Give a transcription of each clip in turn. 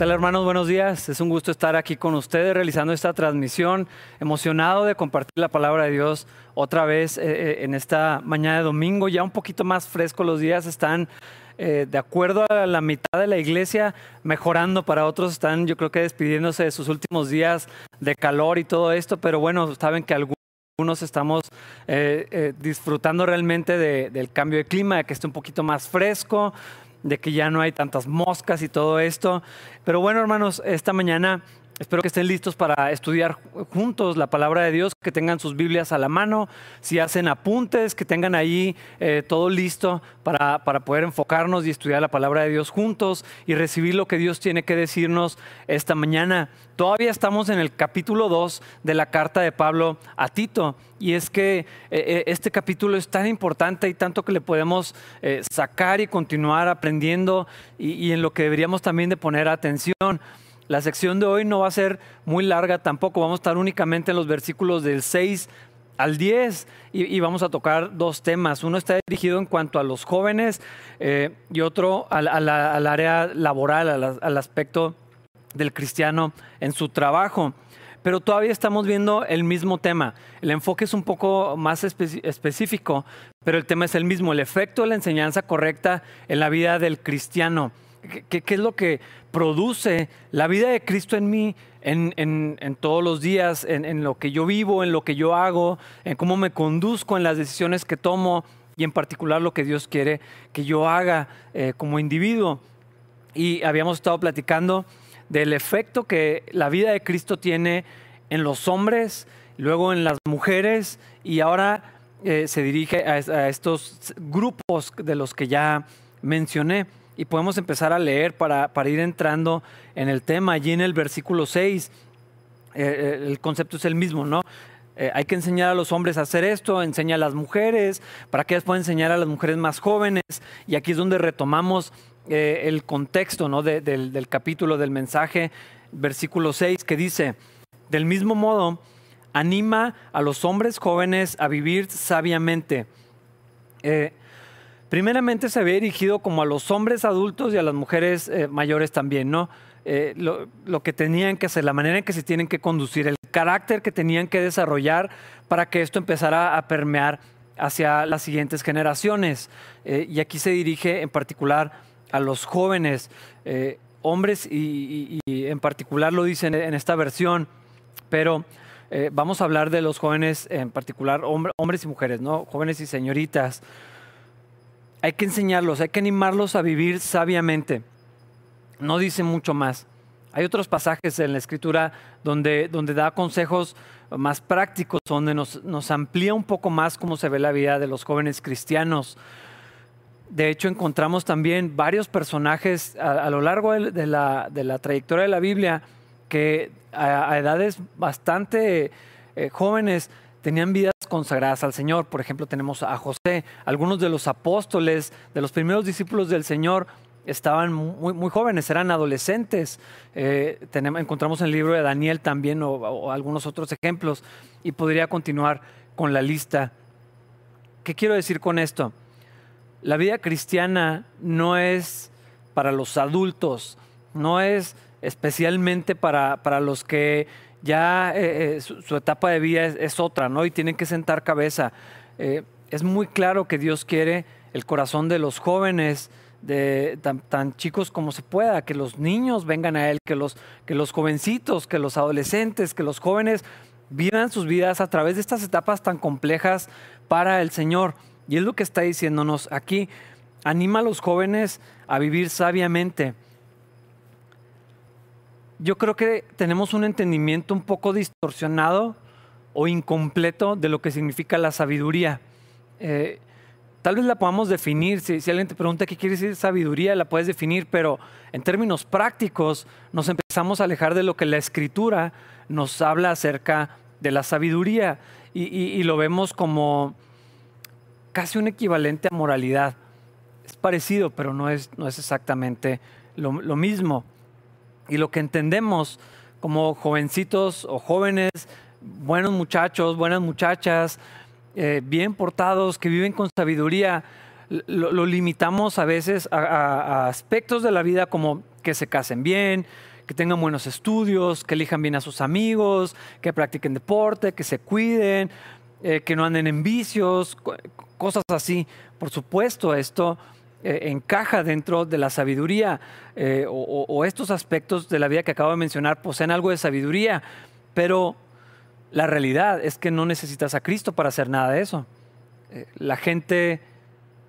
tal hermanos? Buenos días. Es un gusto estar aquí con ustedes realizando esta transmisión. Emocionado de compartir la palabra de Dios otra vez eh, eh, en esta mañana de domingo. Ya un poquito más fresco los días están eh, de acuerdo a la mitad de la iglesia mejorando. Para otros están yo creo que despidiéndose de sus últimos días de calor y todo esto. Pero bueno, saben que algunos estamos disfrutando realmente del cambio de clima, de que esté un poquito más fresco, de que ya no hay tantas moscas y todo esto. Pero bueno, hermanos, esta mañana Espero que estén listos para estudiar juntos la palabra de Dios, que tengan sus Biblias a la mano, si hacen apuntes, que tengan ahí eh, todo listo para, para, poder enfocarnos y estudiar la palabra de Dios juntos y recibir lo que Dios tiene que decirnos esta mañana. Todavía estamos en el capítulo 2 de la carta de Pablo a Tito y es que eh, eh, este capítulo es tan importante y tanto que le podemos sacar y continuar aprendiendo y, y en lo que deberíamos también de poner atención. La sección de hoy no va a ser muy larga tampoco, vamos a estar únicamente en los versículos del 6 al 10 y, vamos a tocar dos temas. Uno está dirigido en cuanto a los jóvenes eh, y otro al, área laboral, al, aspecto del cristiano en su trabajo. Pero todavía estamos viendo el mismo tema. El enfoque es un poco más específico, pero el tema es el mismo, el efecto de la enseñanza correcta en la vida del cristiano. ¿Qué, es lo que produce la vida de Cristo en mí en, todos los días, en, lo que yo vivo, en lo que yo hago, en cómo me conduzco en las decisiones que tomo y en particular lo que Dios quiere que yo haga eh, como individuo? Y habíamos estado platicando del efecto que la vida de Cristo tiene en los hombres, luego en las mujeres y ahora eh, se dirige a estos grupos de los que ya mencioné y podemos empezar a leer para, ir entrando en el tema. Allí en el versículo 6, eh, eh, el concepto es el mismo, ¿no? Eh, hay que enseñar a los hombres a hacer esto, enseña a las mujeres, para que ellas puedan enseñar a las mujeres más jóvenes. Y aquí es donde retomamos el contexto ¿no? del, del, capítulo, del mensaje, versículo 6, que dice, del mismo modo, anima a los hombres jóvenes a vivir sabiamente. Primeramente se había dirigido como a los hombres adultos y a las mujeres eh, mayores también, ¿no? Eh, lo, que tenían que hacer, la manera en que se tienen que conducir, el carácter que tenían que desarrollar para que esto empezara a permear hacia las siguientes generaciones. Eh, y aquí se dirige en particular a los jóvenes, hombres y, en particular lo dicen en esta versión, pero vamos a hablar de los jóvenes en particular, hombres y mujeres, ¿no? Jóvenes y señoritas hay que enseñarlos, hay que animarlos a vivir sabiamente. No dice mucho más. Hay otros pasajes en la escritura donde, donde da consejos más prácticos, donde nos, nos, amplía un poco más cómo se ve la vida de los jóvenes cristianos. De hecho, encontramos también varios personajes a, lo largo de la, de la, trayectoria de la Biblia que a, edades bastante eh, jóvenes tenían vidas consagradas al Señor. Por ejemplo, tenemos a José, algunos de los apóstoles, de los primeros discípulos del Señor, estaban muy, jóvenes, eran adolescentes. Eh, encontramos en el libro de Daniel también o, algunos otros ejemplos y podría continuar con la lista. ¿Qué quiero decir con esto? La vida cristiana no es para los adultos, no es especialmente para, para los que ya eh, eh, su, etapa de vida es, otra, ¿no? Y tienen que sentar cabeza. Eh, es muy claro que Dios quiere el corazón de los jóvenes, de tan, chicos como se pueda, que los niños vengan a Él, que los, que los jovencitos, que los adolescentes, que los jóvenes vivan sus vidas a través de estas etapas tan complejas para el Señor. Y es lo que está diciéndonos aquí. Anima a los jóvenes a vivir sabiamente yo creo que tenemos un entendimiento un poco distorsionado o incompleto de lo que significa la sabiduría. Eh, tal vez la podamos definir, si, alguien te pregunta qué quiere decir sabiduría, la puedes definir, pero en términos prácticos nos empezamos a alejar de lo que la escritura nos habla acerca de la sabiduría y, lo vemos como casi un equivalente a moralidad. Es parecido, pero no es, no es exactamente lo mismo y lo que entendemos como jovencitos o jóvenes, buenos muchachos, buenas muchachas, eh, bien portados, que viven con sabiduría, lo, limitamos a veces a, aspectos de la vida como que se casen bien, que tengan buenos estudios, que elijan bien a sus amigos, que practiquen deporte, que se cuiden, eh, que no anden en vicios, cosas así. Por supuesto, esto eh, encaja dentro de la sabiduría eh, o, estos aspectos de la vida que acabo de mencionar poseen algo de sabiduría, pero la realidad es que no necesitas a Cristo para hacer nada de eso. la gente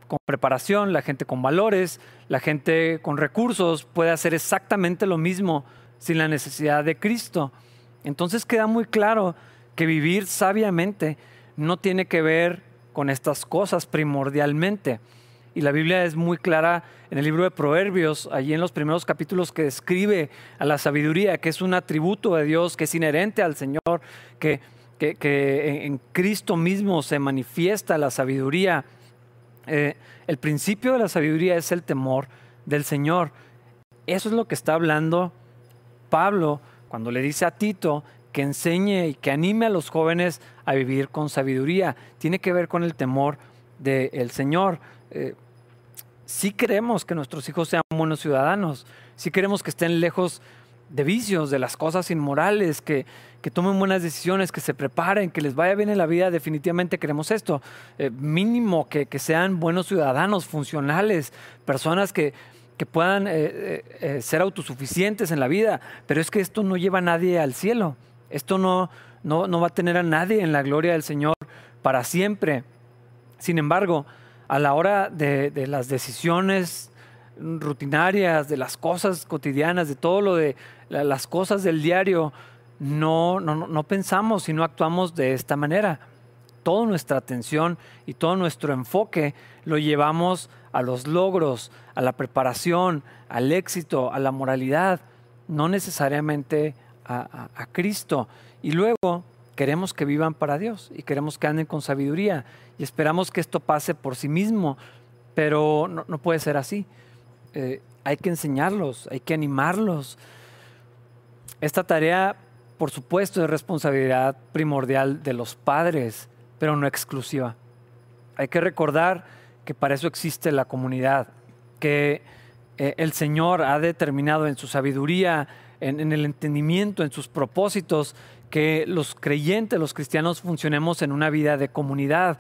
con preparación, la gente con valores, la gente con recursos puede hacer exactamente lo mismo sin la necesidad de Cristo. Entonces queda muy claro que vivir sabiamente no tiene que ver con estas cosas primordialmente. Y la Biblia es muy clara en el libro de Proverbios, allí en los primeros capítulos que describe a la sabiduría, que es un atributo de Dios, que es inherente al Señor, que, que, en Cristo mismo se manifiesta la sabiduría. Eh, el principio de la sabiduría es el temor del Señor. Eso es lo que está hablando Pablo cuando le dice a Tito que enseñe y que anime a los jóvenes a vivir con sabiduría. Tiene que ver con el temor del Señor. Eh, si queremos que nuestros hijos sean buenos ciudadanos, si queremos que estén lejos de vicios, de las cosas inmorales, que, tomen buenas decisiones, que se preparen, que les vaya bien en la vida, definitivamente queremos esto. Eh, mínimo que, sean buenos ciudadanos, funcionales, personas que, puedan eh, eh, ser autosuficientes en la vida. Pero es que esto no lleva a nadie al cielo. Esto no, no, va a tener a nadie en la gloria del Señor para siempre. Sin embargo, a la hora de, las decisiones rutinarias, de las cosas cotidianas, de todo lo de las cosas del diario, no, no, no pensamos y no actuamos de esta manera. Toda nuestra atención y todo nuestro enfoque lo llevamos a los logros, a la preparación, al éxito, a la moralidad, no necesariamente a, Cristo. Y luego queremos que vivan para Dios y queremos que anden con sabiduría y esperamos que esto pase por sí mismo, pero no, puede ser así. Eh, hay que enseñarlos, hay que animarlos. Esta tarea, por supuesto, es responsabilidad primordial de los padres, pero no exclusiva. Hay que recordar que para eso existe la comunidad, que eh, el Señor ha determinado en su sabiduría, en, el entendimiento, en sus propósitos, que los creyentes, los cristianos, funcionemos en una vida de comunidad.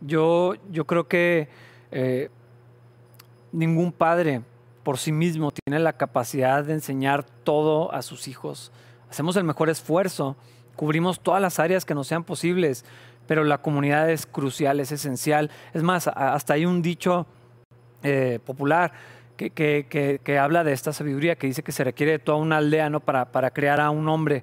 Yo, yo creo que eh, ningún padre por sí mismo tiene la capacidad de enseñar todo a sus hijos. Hacemos el mejor esfuerzo, cubrimos todas las áreas que nos sean posibles, pero la comunidad es crucial, es esencial. Es más, hasta hay un dicho eh, popular que, habla de esta sabiduría, que dice que se requiere de toda una aldea para, para crear a un hombre.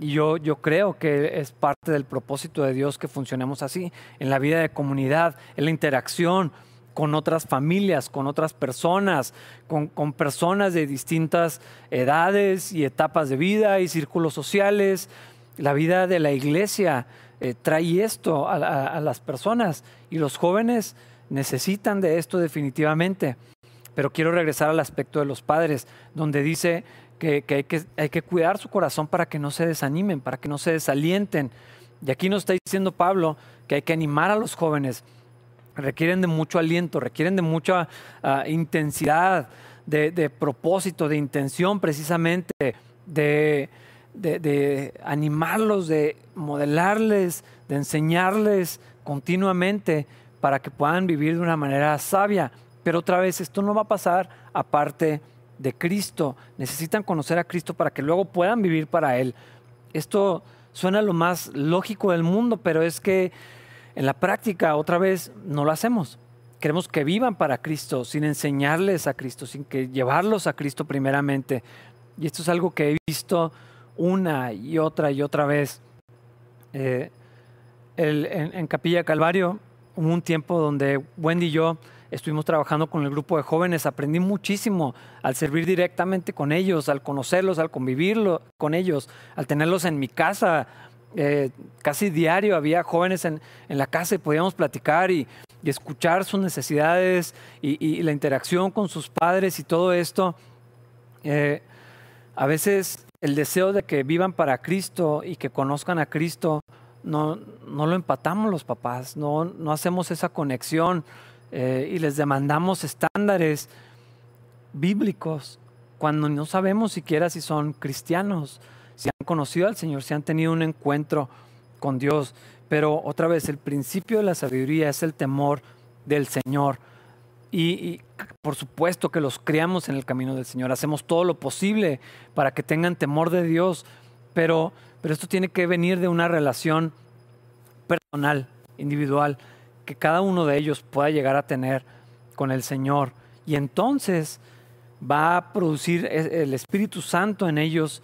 Y yo, yo creo que es parte del propósito de Dios que funcionemos así, en la vida de comunidad, en la interacción, con otras familias, con otras personas, con, personas de distintas edades y etapas de vida y círculos sociales. La vida de la iglesia eh, trae esto a, las personas y los jóvenes necesitan de esto definitivamente. Pero quiero regresar al aspecto de los padres, donde dice que, hay que, cuidar su corazón para que no se desanimen, para que no se desalienten. Y aquí nos está diciendo Pablo que hay que animar a los jóvenes requieren de mucho aliento, requieren de mucha ah, intensidad, de, propósito, de intención precisamente, de, animarlos, de modelarles, de enseñarles continuamente para que puedan vivir de una manera sabia. Pero otra vez, esto no va a pasar aparte de Cristo. Necesitan conocer a Cristo para que luego puedan vivir para Él. Esto suena lo más lógico del mundo, pero es que en la práctica, otra vez, no lo hacemos. Queremos que vivan para Cristo, sin enseñarles a Cristo, sin que llevarlos a Cristo primeramente. Y esto es algo que he visto una y otra y otra vez. Eh, en, Capilla Calvario hubo un tiempo donde Wendy y yo estuvimos trabajando con el grupo de jóvenes, aprendí muchísimo al servir directamente con ellos, al conocerlos, al convivir con ellos, al tenerlos en mi casa, eh, casi diario había jóvenes en, la casa y podíamos platicar y, escuchar sus necesidades y, la interacción con sus padres y todo esto. Eh, a veces el deseo de que vivan para Cristo y que conozcan a Cristo, no, no lo empatamos los papás, no, no hacemos esa conexión eh, y les demandamos estándares bíblicos cuando no sabemos siquiera si son cristianos, si han conocido al Señor, si han tenido un encuentro con Dios. Pero otra vez, el principio de la sabiduría es el temor del Señor. Y, por supuesto que los criamos en el camino del Señor, hacemos todo lo posible para que tengan temor de Dios, pero, pero esto tiene que venir de una relación personal, individual, que cada uno de ellos pueda llegar a tener con el Señor. Y entonces va a producir e, el Espíritu Santo en ellos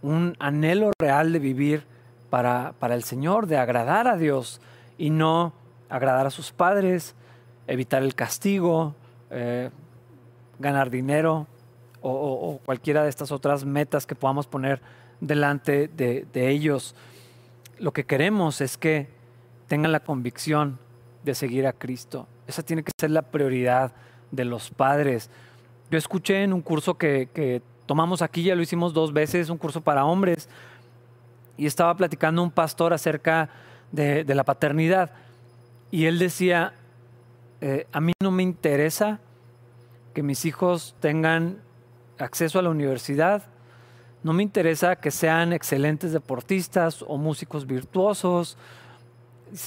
un anhelo real de vivir para, para el Señor, de agradar a Dios y no agradar a sus padres, evitar el castigo, eh, ganar dinero o, cualquiera de estas otras metas que podamos poner delante de, ellos. Lo que queremos es que tengan la convicción de seguir a Cristo. Esa tiene que ser la prioridad de los padres. Yo escuché en un curso que, tomamos aquí, ya lo hicimos dos veces, un curso para hombres, y estaba platicando un pastor acerca de, la paternidad. Y él decía, eh, a mí no me interesa que mis hijos tengan acceso a la universidad, no me interesa que sean excelentes deportistas o músicos virtuosos.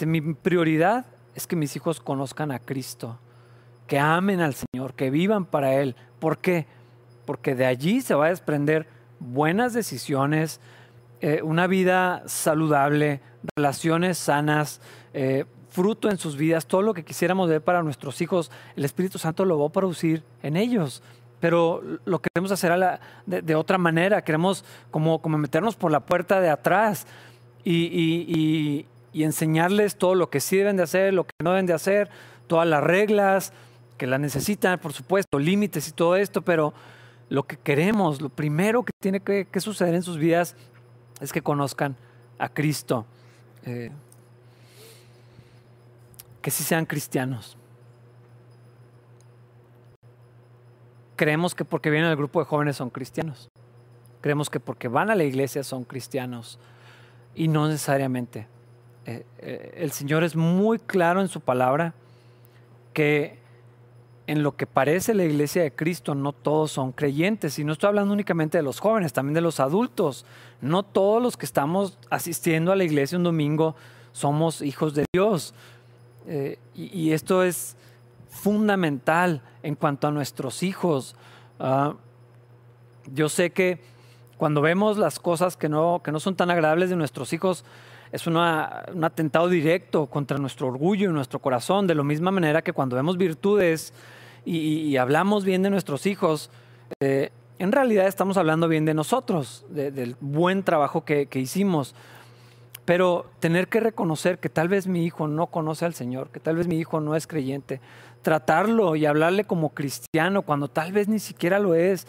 mi prioridad es que mis hijos conozcan a Cristo, que amen al Señor, que vivan para Él. ¿Por qué? Porque de allí se va a desprender buenas decisiones, eh, una vida saludable, relaciones sanas, eh, fruto en sus vidas, todo lo que quisiéramos ver para nuestros hijos, el Espíritu Santo lo va a producir en ellos. Pero lo queremos hacer de, otra manera, queremos como, como meternos por la puerta de atrás y, enseñarles todo lo que sí deben de hacer, lo que no deben de hacer, todas las reglas que las necesitan, por supuesto, límites y todo esto, pero lo que queremos, lo primero que tiene que, suceder en sus vidas es que conozcan a Cristo. Eh, que sí sean cristianos. Creemos que porque vienen al grupo de jóvenes son cristianos. Creemos que porque van a la iglesia son cristianos. Y no necesariamente. Eh, eh, el Señor es muy claro en su palabra que en lo que parece la iglesia de Cristo no todos son creyentes. Y no estoy hablando únicamente de los jóvenes, también de los adultos. No todos los que estamos asistiendo a la iglesia un domingo somos hijos de Dios. Eh, y, esto es fundamental en cuanto a nuestros hijos. Ah, yo sé que cuando vemos las cosas que no, que no son tan agradables de nuestros hijos, es un atentado directo contra nuestro orgullo y nuestro corazón, de la misma manera que cuando vemos virtudes y, hablamos bien de nuestros hijos, eh, en realidad estamos hablando bien de nosotros, del buen trabajo que, que hicimos. Pero tener que reconocer que tal vez mi hijo no conoce al Señor, que tal vez mi hijo no es creyente, tratarlo y hablarle como cristiano cuando tal vez ni siquiera lo es,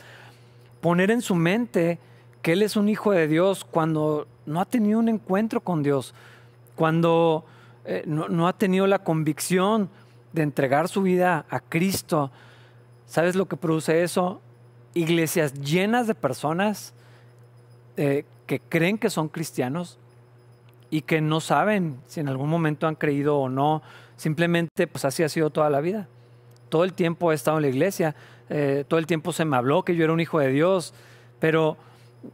poner en su mente que él es un hijo de Dios cuando no ha tenido un encuentro con Dios, cuando eh, no, ha tenido la convicción de entregar su vida a Cristo. ¿Sabes lo que produce eso? Iglesias llenas de personas eh, que creen que son cristianos, y que no saben si en algún momento han creído o no. Simplemente, pues así ha sido toda la vida. Todo el tiempo he estado en la iglesia, eh, todo el tiempo se me habló que yo era un hijo de Dios, pero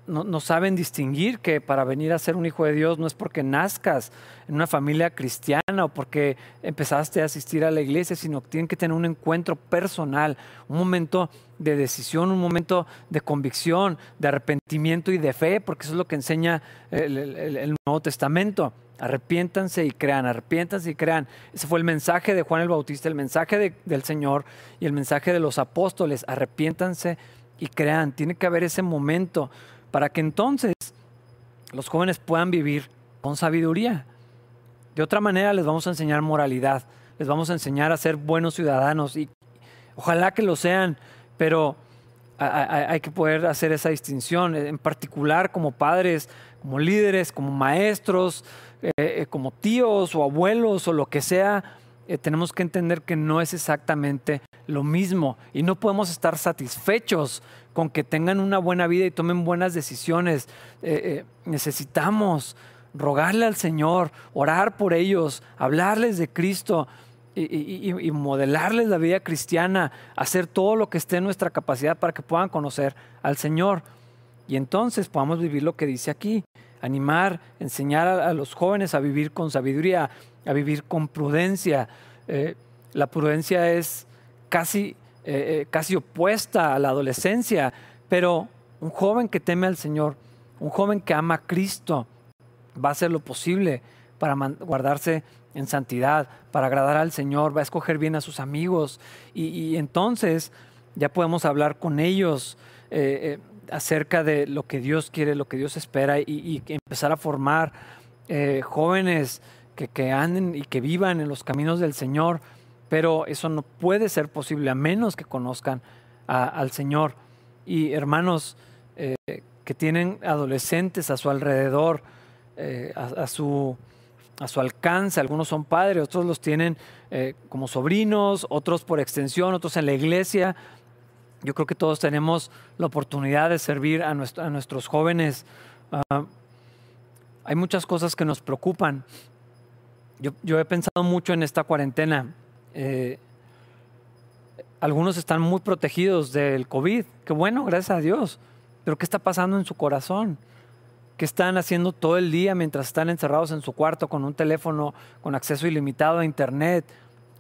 no, saben distinguir que para venir a ser un hijo de Dios no es porque nazcas en una familia cristiana o porque empezaste a asistir a la iglesia, sino que tienen que tener un encuentro personal, un momento de decisión, un momento de convicción, de arrepentimiento y de fe, porque eso es lo que enseña el, Nuevo Testamento. Arrepiéntanse y crean, arrepiéntanse y crean. Ese fue el mensaje de Juan el Bautista, el mensaje del Señor y el mensaje de los apóstoles. Arrepiéntanse y crean. Tiene que haber ese momento para que entonces los jóvenes puedan vivir con sabiduría. De otra manera les vamos a enseñar moralidad, les vamos a enseñar a ser buenos ciudadanos y ojalá que lo sean, pero hay que poder hacer esa distinción, en particular como padres, como líderes, como maestros, eh, eh, como tíos o abuelos o lo que sea, eh, tenemos que entender que no es exactamente lo mismo y no podemos estar satisfechos con que tengan una buena vida y tomen buenas decisiones. Eh, eh, necesitamos rogarle al Señor, orar por ellos, hablarles de Cristo, y, modelarles la vida cristiana, hacer todo lo que esté en nuestra capacidad para que puedan conocer al Señor. Y entonces podamos vivir lo que dice aquí, animar, enseñar a, los jóvenes a vivir con sabiduría, a vivir con prudencia. Eh, la prudencia es casi, eh, eh, casi opuesta a la adolescencia, pero un joven que teme al Señor, un joven que ama a Cristo, va a hacer lo posible para guardarse en santidad, para agradar al Señor, va a escoger bien a sus amigos. Y, entonces ya podemos hablar con ellos eh, acerca de lo que Dios quiere, lo que Dios espera y, empezar a formar jóvenes que, anden y que vivan en los caminos del Señor, pero eso no puede ser posible a menos que conozcan al Señor. Y hermanos que tienen adolescentes a su alrededor, a su a su alcance. Algunos son padres, otros los tienen eh, como sobrinos, otros por extensión, otros en la iglesia. Yo creo que todos tenemos la oportunidad de servir a, nuestros jóvenes. Ah, hay muchas cosas que nos preocupan. Yo, he pensado mucho en esta cuarentena. Eh, algunos están muy protegidos del COVID. Qué bueno, gracias a Dios. Pero ¿qué está pasando en su corazón? ¿Qué están haciendo todo el día mientras están encerrados en su cuarto con un teléfono con acceso ilimitado a Internet?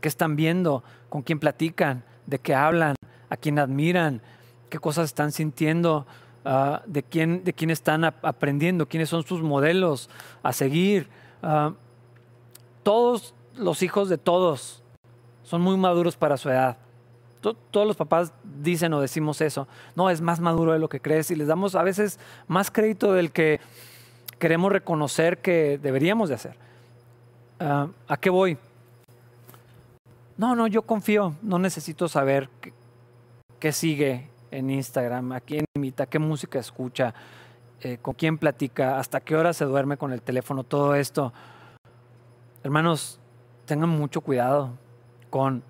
¿Qué están viendo? ¿Con quién platican? ¿De qué hablan? ¿A quién admiran? ¿Qué cosas están sintiendo? Ah, ¿de, quién, ¿De quién están aprendiendo? ¿Quiénes son sus modelos a seguir? Ah, todos los hijos de todos son muy maduros para su edad todos los papás dicen o decimos eso. No, es más maduro de lo que crees y les damos a veces más crédito del que queremos reconocer que deberíamos de hacer. Ah, ¿A qué voy? No, no, yo confío, no necesito saber qué, sigue en Instagram, a quién imita, qué música escucha, eh, con quién platica, hasta qué hora se duerme con el teléfono, todo esto. Hermanos, tengan mucho cuidado con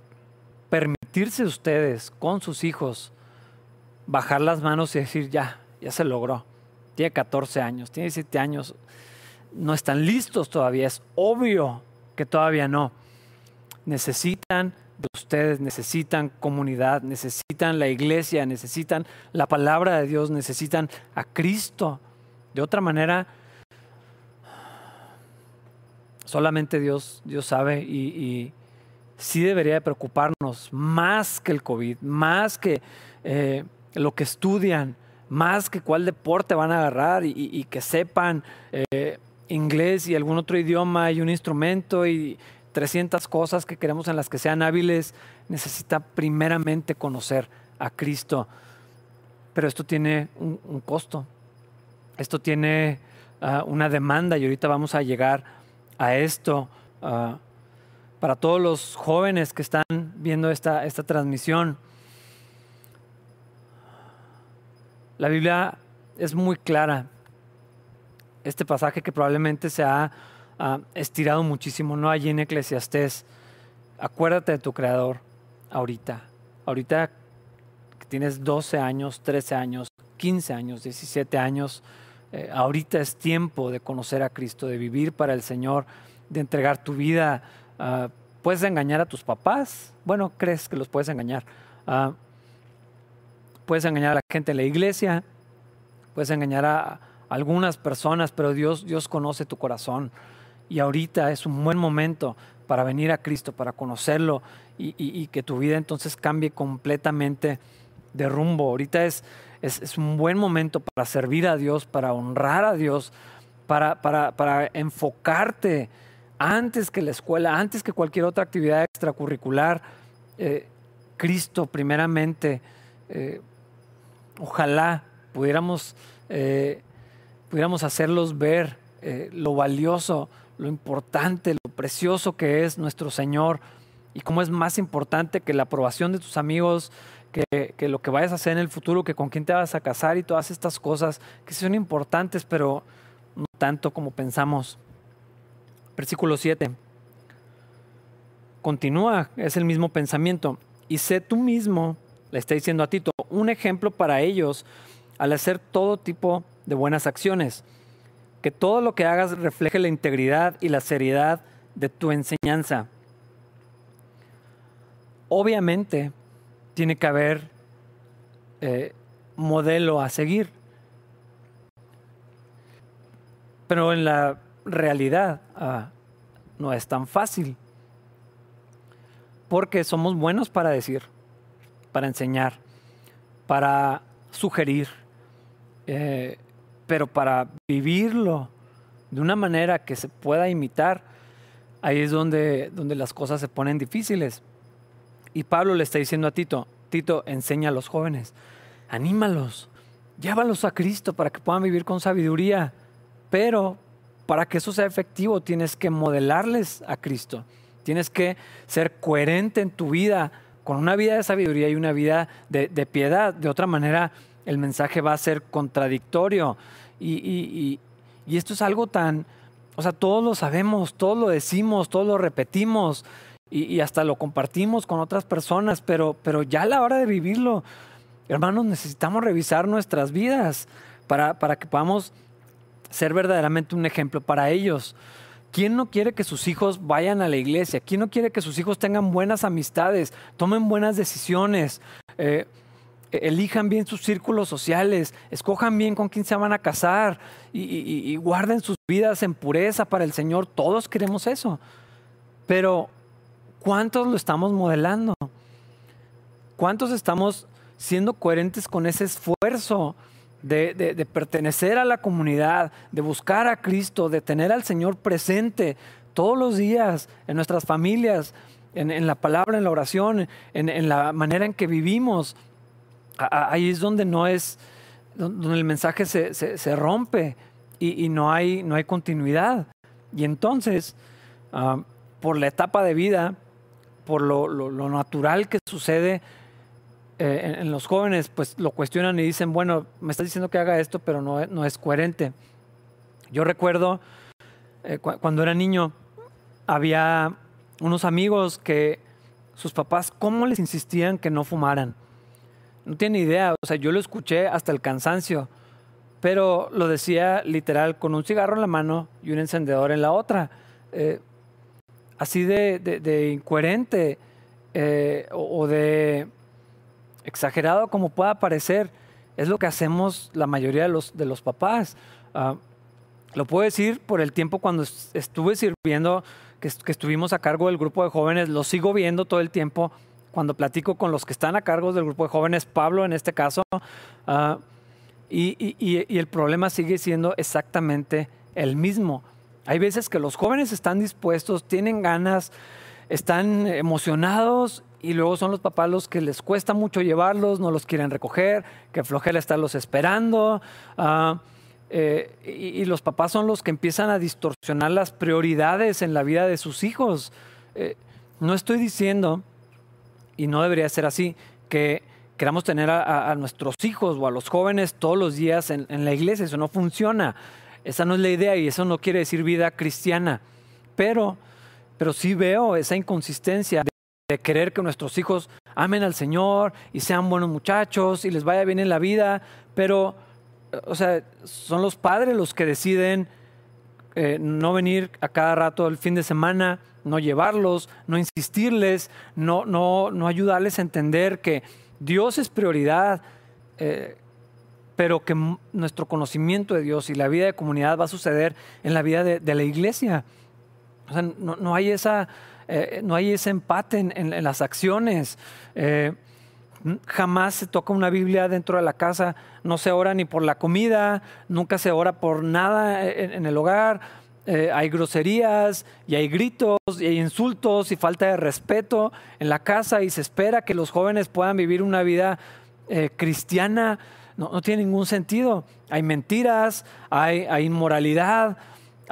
permitirse ustedes con sus hijos bajar las manos y decir, ya, ya se logró. Tiene 14 años, tiene 7 años, no están listos todavía, es obvio que todavía no. Necesitan de ustedes, necesitan comunidad, necesitan la iglesia, necesitan la palabra de Dios, necesitan a Cristo. De otra manera, solamente Dios, Dios sabe y sí debería de preocuparnos más que el COVID, más que eh, lo que estudian, más que cuál deporte van a agarrar y, que sepan eh, inglés y algún otro idioma y un instrumento y 300 cosas que queremos en las que sean hábiles, necesita primeramente conocer a Cristo. Pero esto tiene un, costo, esto tiene ah, una demanda y ahorita vamos a llegar a esto. Ah, para todos los jóvenes que están viendo esta, esta transmisión. La Biblia es muy clara. Este pasaje que probablemente se ha estirado muchísimo, no allí en Eclesiastés. Acuérdate de tu Creador ahorita. Ahorita que tienes 12 años, 13 años, 15 años, 17 años. Eh, ahorita es tiempo de conocer a Cristo, de vivir para el Señor, de entregar tu vida Ah, puedes engañar a tus papás. Bueno, crees que los puedes engañar. Ah, puedes engañar a la gente en la iglesia. Puedes engañar a algunas personas, pero Dios, Dios conoce tu corazón. Y ahorita es un buen momento para venir a Cristo, para conocerlo y, que tu vida entonces cambie completamente de rumbo. Ahorita es, es, un buen momento para servir a Dios, para honrar a Dios, para, para, para enfocarte antes que la escuela, antes que cualquier otra actividad extracurricular, eh, Cristo primeramente, eh, ojalá pudiéramos, eh, pudiéramos hacerlos ver lo valioso, lo importante, lo precioso que es nuestro Señor y cómo es más importante que la aprobación de tus amigos, que, que, lo que vayas a hacer en el futuro, que con quién te vas a casar y todas estas cosas que son importantes, pero no tanto como pensamos. Versículo 7. Continúa, es el mismo pensamiento. Y sé tú mismo, le está diciendo a Tito, un ejemplo para ellos al hacer todo tipo de buenas acciones. Que todo lo que hagas refleje la integridad y la seriedad de tu enseñanza. obviamente tiene que haber eh, modelo a seguir. Pero en la realidad ah, no es tan fácil. Porque somos buenos para decir, para enseñar, para sugerir, eh, pero para vivirlo de una manera que se pueda imitar, ahí es donde, donde las cosas se ponen difíciles. Y Pablo le está diciendo a Tito, Tito, enseña a los jóvenes, anímalos, llévalos a Cristo para que puedan vivir con sabiduría, pero para que eso sea efectivo tienes que modelarles a Cristo, tienes que ser coherente en tu vida con una vida de sabiduría y una vida de, piedad, de otra manera el mensaje va a ser contradictorio. Y, y esto es algo tan, o sea, todos lo sabemos, todos lo decimos, todos lo repetimos y, hasta lo compartimos con otras personas, pero, pero ya a la hora de vivirlo, hermanos, necesitamos revisar nuestras vidas para, para que podamos ser verdaderamente un ejemplo para ellos. ¿Quién no quiere que sus hijos vayan a la iglesia? ¿Quién no quiere que sus hijos tengan buenas amistades, tomen buenas decisiones? Eh, elijan bien sus círculos sociales, escojan bien con quién se van a casar y, guarden sus vidas en pureza para el Señor. Todos queremos eso. Pero, ¿cuántos lo estamos modelando? ¿Cuántos estamos siendo coherentes con ese esfuerzo de, pertenecer a la comunidad, de buscar a Cristo, de tener al Señor presente todos los días en nuestras familias, en, la palabra, en la oración, en la manera en que vivimos? ahí es donde no es, donde el mensaje se, rompe y, no, hay, no hay continuidad. Y entonces, ah, por la etapa de vida, por lo, natural que sucede eh, en, los jóvenes, pues lo cuestionan y dicen, bueno, me estás diciendo que haga esto, pero no, no es coherente. Yo recuerdo eh, cuando era niño, había unos amigos que sus papás, ¿cómo les insistían que no fumaran? No tiene idea, o sea, yo lo escuché hasta el cansancio, pero lo decía literal con un cigarro en la mano y un encendedor en la otra. Eh, así de, incoherente eh, o, de exagerado como pueda parecer, es lo que hacemos la mayoría de los, de los papás. Ah, lo puedo decir por el tiempo cuando estuve sirviendo, que, que estuvimos a cargo del grupo de jóvenes, lo sigo viendo todo el tiempo cuando platico con los que están a cargo del grupo de jóvenes, Pablo en este caso, ah, y, el problema sigue siendo exactamente el mismo. Hay veces que los jóvenes están dispuestos, tienen ganas, están emocionados y luego son los papás los que les cuesta mucho llevarlos, no los quieren recoger, que flojera estarlos esperando. Ah, eh, y, los papás son los que empiezan a distorsionar las prioridades en la vida de sus hijos. Eh, no estoy diciendo y no debería ser así, que queramos tener a, nuestros hijos o a los jóvenes todos los días en, la iglesia. Eso no funciona. Esa no es la idea y eso no quiere decir vida cristiana. Pero, pero sí veo esa inconsistencia de, querer que nuestros hijos amen al Señor y sean buenos muchachos y les vaya bien en la vida. Pero, o sea, son los padres los que deciden eh, no venir a cada rato el fin de semana no llevarlos, no insistirles, no, no, no ayudarles a entender que Dios es prioridad, eh, pero que nuestro conocimiento de Dios y la vida de comunidad va a suceder en la vida de, la iglesia. O sea, no, hay, esa, eh, no hay ese empate en, las acciones. Eh, jamás se toca una Biblia dentro de la casa, no se ora ni por la comida, nunca se ora por nada en el hogar, eh, hay groserías y hay gritos y hay insultos y falta de respeto en la casa y se espera que los jóvenes puedan vivir una vida cristiana. No, tiene ningún sentido. Hay mentiras, hay, inmoralidad,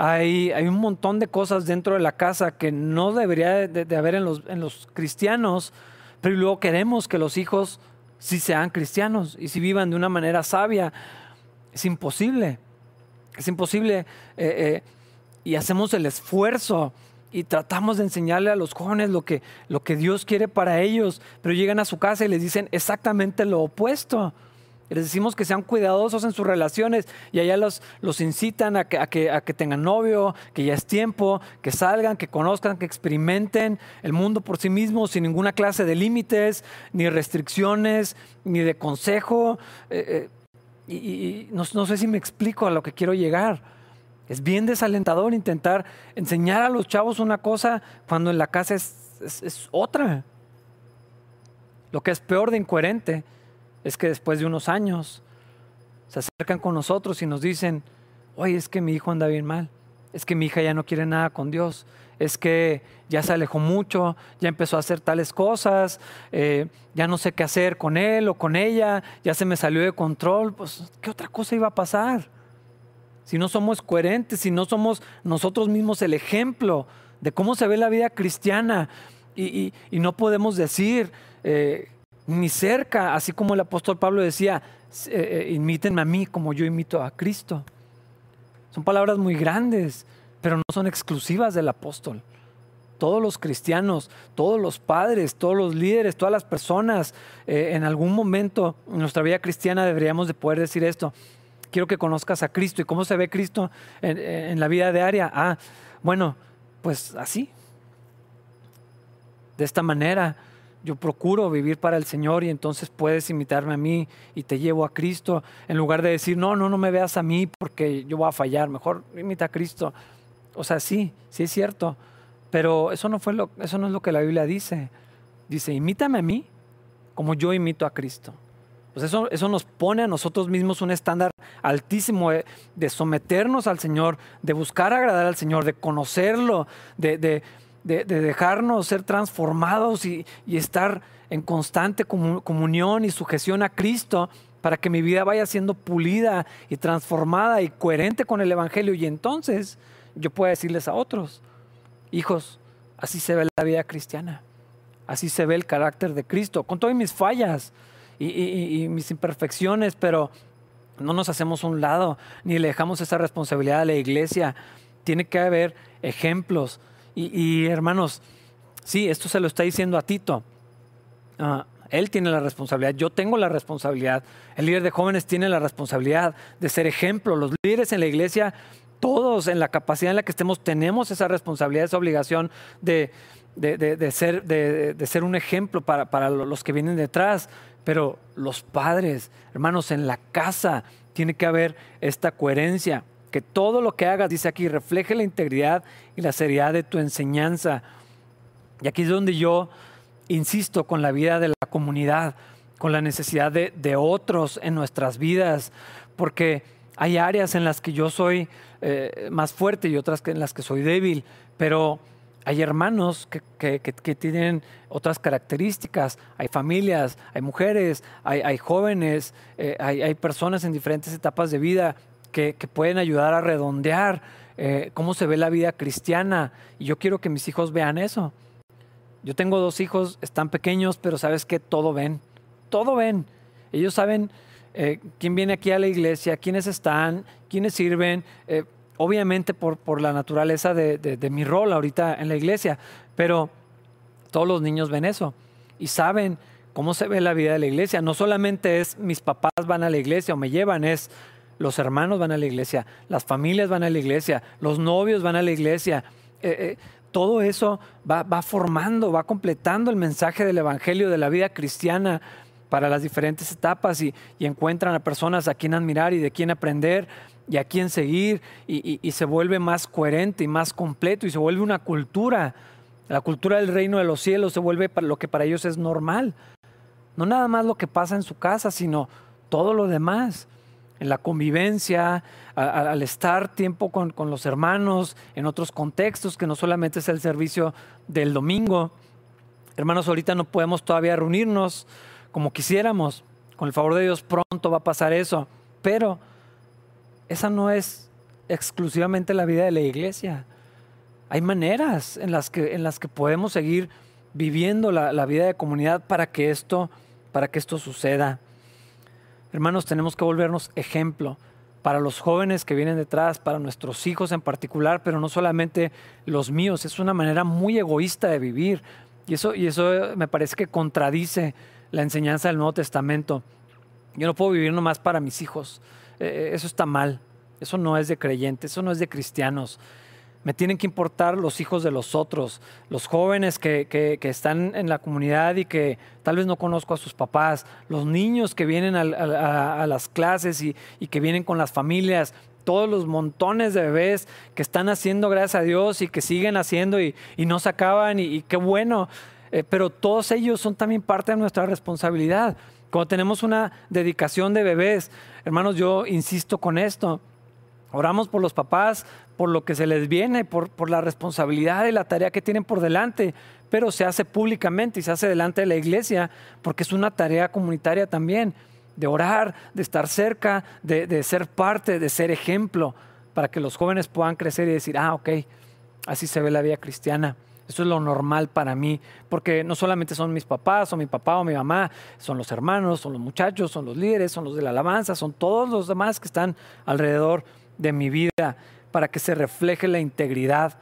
hay, un montón de cosas dentro de la casa que no debería de, haber en los, cristianos, pero luego queremos que los hijos sí sean cristianos y si vivan de una manera sabia. Es imposible. Es imposible. Eh, y hacemos el esfuerzo y tratamos de enseñarle a los jóvenes lo que, lo que Dios quiere para ellos, pero llegan a su casa y les dicen exactamente lo opuesto. Les decimos que sean cuidadosos en sus relaciones y allá los, los incitan a que, a, que, a que tengan novio, que ya es tiempo, que salgan, que conozcan, que experimenten el mundo por sí mismos sin ninguna clase de límites, ni restricciones, ni de consejo. Eh, eh, y, no, no, sé si me explico a lo que quiero llegar. Es bien desalentador intentar enseñar a los chavos una cosa cuando en la casa es, es, es otra. Lo que es peor de incoherente es que después de unos años se acercan con nosotros y nos dicen, oye, es que mi hijo anda bien mal, es que mi hija ya no quiere nada con Dios, es que ya se alejó mucho, ya empezó a hacer tales cosas, eh, ya no sé qué hacer con él o con ella, ya se me salió de control, pues ¿qué otra cosa iba a pasar? Si no somos coherentes, si no somos nosotros mismos el ejemplo de cómo se ve la vida cristiana y, no podemos decir... Eh, ni cerca, así como el apóstol Pablo decía, eh, eh, imítenme a mí como yo imito a Cristo. Son palabras muy grandes, pero no son exclusivas del apóstol. Todos los cristianos, todos los padres, todos los líderes, todas las personas, eh, en algún momento en nuestra vida cristiana deberíamos de poder decir esto. Quiero que conozcas a Cristo. ¿Y cómo se ve Cristo en, en la vida diaria? Ah, bueno, pues así. De esta manera yo procuro vivir para el Señor y entonces puedes imitarme a mí y te llevo a Cristo, en lugar de decir, no, no, no me veas a mí porque yo voy a fallar, mejor imita a Cristo. O sea, sí, sí es cierto, pero eso no, fue lo, eso no es lo que la Biblia dice. Dice, imítame a mí como yo imito a Cristo. Pues eso, eso nos pone a nosotros mismos un estándar altísimo de, someternos al Señor, de buscar agradar al Señor, de conocerlo, de de, dejarnos ser transformados y, estar en constante comunión y sujeción a Cristo para que mi vida vaya siendo pulida y transformada y coherente con el Evangelio. Y entonces yo pueda decirles a otros, hijos, así se ve la vida cristiana, así se ve el carácter de Cristo, con todas mis fallas y, y mis imperfecciones, pero no nos hacemos un lado, ni le dejamos esa responsabilidad a la iglesia. Tiene que haber ejemplos y, hermanos, sí, esto se lo está diciendo a Tito. Ah, él tiene la responsabilidad, yo tengo la responsabilidad, el líder de jóvenes tiene la responsabilidad de ser ejemplo, los líderes en la iglesia, todos en la capacidad en la que estemos, tenemos esa responsabilidad, esa obligación de, ser, de, ser, un ejemplo para, para los que vienen detrás, pero los padres, hermanos, en la casa tiene que haber esta coherencia que todo lo que hagas, dice aquí, refleje la integridad y la seriedad de tu enseñanza. Y aquí es donde yo insisto con la vida de la comunidad, con la necesidad de, otros en nuestras vidas, porque hay áreas en las que yo soy eh, más fuerte y otras en las que soy débil, pero hay hermanos que, tienen otras características, hay familias, hay mujeres, hay, jóvenes, eh, hay, hay, personas en diferentes etapas de vida que, pueden ayudar a redondear eh, cómo se ve la vida cristiana. Y yo quiero que mis hijos vean eso. Yo tengo dos hijos, están pequeños, pero sabes que todo ven, todo ven. Ellos saben eh, quién viene aquí a la iglesia, quiénes están, quiénes sirven, eh, obviamente por, por, la naturaleza de, de, mi rol ahorita en la iglesia, pero todos los niños ven eso y saben cómo se ve la vida de la iglesia. No solamente es mis papás van a la iglesia o me llevan, es los hermanos van a la iglesia, las familias van a la iglesia, los novios van a la iglesia. Eh, eh, todo eso va, formando, va completando el mensaje del Evangelio de la vida cristiana para las diferentes etapas y, encuentran a personas a quien admirar y de quien aprender y a quien seguir y, se vuelve más coherente y más completo y se vuelve una cultura. La cultura del reino de los cielos se vuelve lo que para ellos es normal. No nada más lo que pasa en su casa, sino todo lo demás en la convivencia, al estar tiempo con, los hermanos, en otros contextos, que no solamente es el servicio del domingo. Hermanos, ahorita no podemos todavía reunirnos como quisiéramos. Con el favor de Dios pronto va a pasar eso. Pero esa no es exclusivamente la vida de la iglesia. Hay maneras en las que, en las que podemos seguir viviendo la, la vida de comunidad para que esto, para que esto suceda. Hermanos, tenemos que volvernos ejemplo para los jóvenes que vienen detrás, para nuestros hijos en particular, pero no solamente los míos. Es una manera muy egoísta de vivir. Y eso, y eso me parece que contradice la enseñanza del Nuevo Testamento. Yo no puedo vivir nomás para mis hijos. Eh, eso está mal. Eso no es de creyentes, eso no es de cristianos. Me tienen que importar los hijos de los otros, los jóvenes que, están en la comunidad y que tal vez no conozco a sus papás, los niños que vienen a, las clases y, que vienen con las familias, todos los montones de bebés que están haciendo gracias a Dios y que siguen haciendo y, no se acaban y, qué bueno. Eh, pero todos ellos son también parte de nuestra responsabilidad. Cuando tenemos una dedicación de bebés, hermanos, yo insisto con esto. Oramos por los papás, por lo que se les viene, por, por, la responsabilidad y la tarea que tienen por delante, pero se hace públicamente y se hace delante de la iglesia porque es una tarea comunitaria también, de orar, de estar cerca, de, de ser parte, de ser ejemplo, para que los jóvenes puedan crecer y decir, ah, ok, así se ve la vida cristiana. Eso es lo normal para mí, porque no solamente son mis papás, o mi papá o mi mamá, son los hermanos, son los muchachos, son los líderes, son los de la alabanza, son todos los demás que están alrededor de mi vida para que se refleje la integridad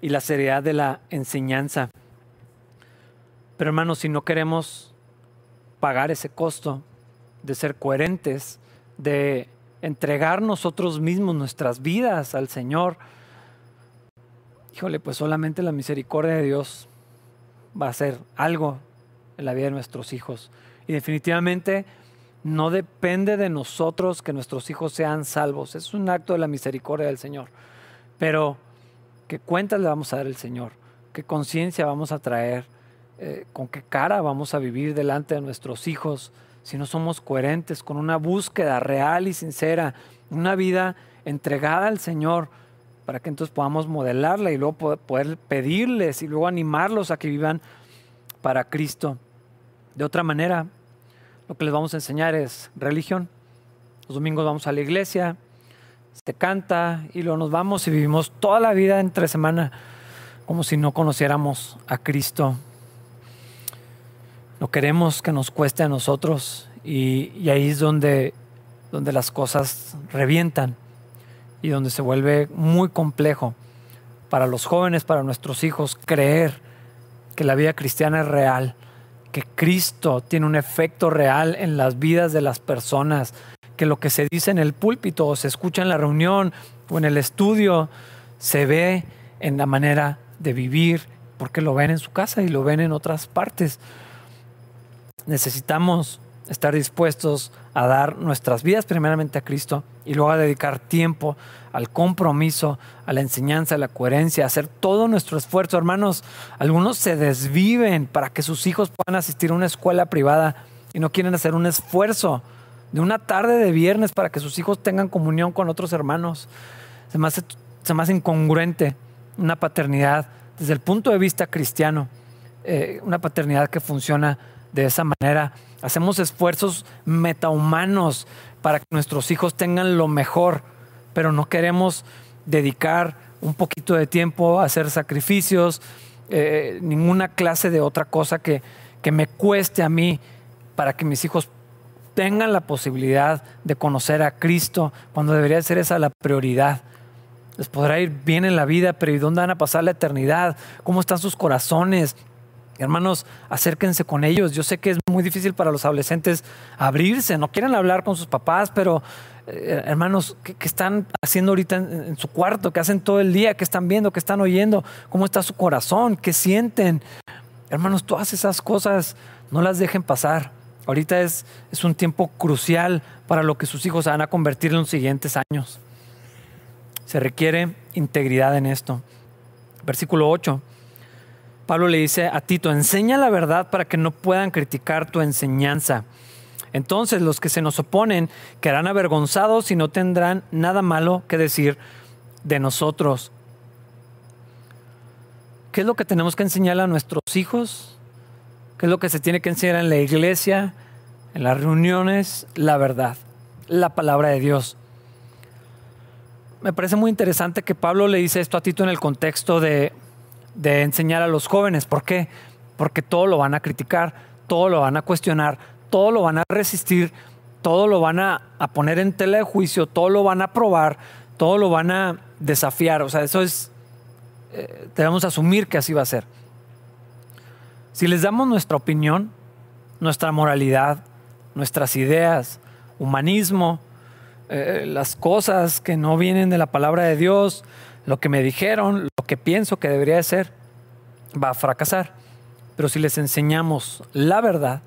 y la seriedad de la enseñanza. Pero hermanos, si no queremos pagar ese costo de ser coherentes, de entregar nosotros mismos nuestras vidas al Señor, híjole, pues solamente la misericordia de Dios va a hacer algo en la vida de nuestros hijos. Y definitivamente no depende de nosotros que nuestros hijos sean salvos. Es un acto de la misericordia del Señor. Pero, ¿qué cuentas le vamos a dar al Señor? ¿Qué conciencia vamos a traer? Eh, ¿Con qué cara vamos a vivir delante de nuestros hijos si no somos coherentes con una búsqueda real y sincera, una vida entregada al Señor? para que entonces podamos modelarla y luego poder pedirles y luego animarlos a que vivan para Cristo. De otra manera, lo que les vamos a enseñar es religión. Los domingos vamos a la iglesia, se canta y luego nos vamos y vivimos toda la vida entre semana como si no conociéramos a Cristo. No queremos que nos cueste a nosotros y, ahí es donde, donde las cosas revientan y donde se vuelve muy complejo para los jóvenes, para nuestros hijos, creer que la vida cristiana es real, que Cristo tiene un efecto real en las vidas de las personas, que lo que se dice en el púlpito o se escucha en la reunión o en el estudio se ve en la manera de vivir, porque lo ven en su casa y lo ven en otras partes. Necesitamos estar dispuestos a dar nuestras vidas primeramente a Cristo y luego a dedicar tiempo al compromiso, a la enseñanza, a la coherencia, a hacer todo nuestro esfuerzo. Hermanos, algunos se desviven para que sus hijos puedan asistir a una escuela privada y no quieren hacer un esfuerzo de una tarde de viernes para que sus hijos tengan comunión con otros hermanos. Se me hace, incongruente una paternidad desde el punto de vista cristiano, eh, una paternidad que funciona de esa manera. Hacemos esfuerzos metahumanos para que nuestros hijos tengan lo mejor, pero no queremos dedicar un poquito de tiempo a hacer sacrificios, eh, ninguna clase de otra cosa que, que me cueste a mí para que mis hijos tengan la posibilidad de conocer a Cristo, cuando debería ser esa la prioridad. Les podrá ir bien en la vida, pero ¿y dónde van a pasar la eternidad? ¿Cómo están sus corazones? Hermanos, acérquense con ellos. Yo sé que es muy difícil para los adolescentes abrirse, no quieren hablar con sus papás, pero eh, hermanos, ¿qué, están haciendo ahorita en, su cuarto? ¿Qué hacen todo el día? ¿Qué están viendo? ¿Qué están oyendo? ¿Cómo está su corazón? ¿Qué sienten? Hermanos, todas esas cosas no las dejen pasar. Ahorita es, es un tiempo crucial para lo que sus hijos van a convertir en los siguientes años. Se requiere integridad en esto. Versículo 8. Pablo le dice a Tito, enseña la verdad para que no puedan criticar tu enseñanza. Entonces los que se nos oponen quedarán avergonzados y no tendrán nada malo que decir de nosotros. ¿Qué es lo que tenemos que enseñar a nuestros hijos? ¿Qué es lo que se tiene que enseñar en la iglesia, en las reuniones? La verdad, la palabra de Dios. Me parece muy interesante que Pablo le dice esto a Tito en el contexto de de enseñar a los jóvenes. ¿Por qué? Porque todo lo van a criticar, todo lo van a cuestionar, todo lo van a resistir, todo lo van a, poner en tela de juicio, todo lo van a probar, todo lo van a desafiar. O sea, eso es, eh, debemos asumir que así va a ser. Si les damos nuestra opinión, nuestra moralidad, nuestras ideas, humanismo, eh, las cosas que no vienen de la palabra de Dios, lo que me dijeron, lo que pienso que debería de ser, va a fracasar. Pero si les enseñamos la verdad,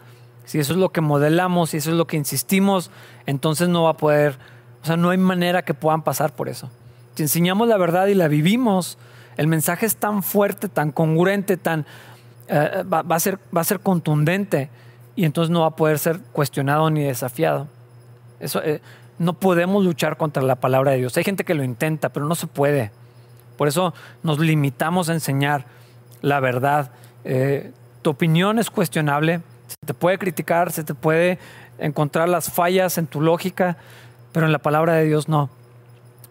si eso es lo que modelamos, si eso es lo que insistimos, entonces no va a poder, o sea, no hay manera que puedan pasar por eso. Si enseñamos la verdad y la vivimos, el mensaje es tan fuerte, tan congruente, tan, eh, va, a ser, va a ser contundente y entonces no va a poder ser cuestionado ni desafiado. Eso, eh, no podemos luchar contra la palabra de Dios. Hay gente que lo intenta, pero no se puede. Por eso nos limitamos a enseñar la verdad. Eh, tu opinión es cuestionable, se te puede criticar, se te puede encontrar las fallas en tu lógica, pero en la palabra de Dios no.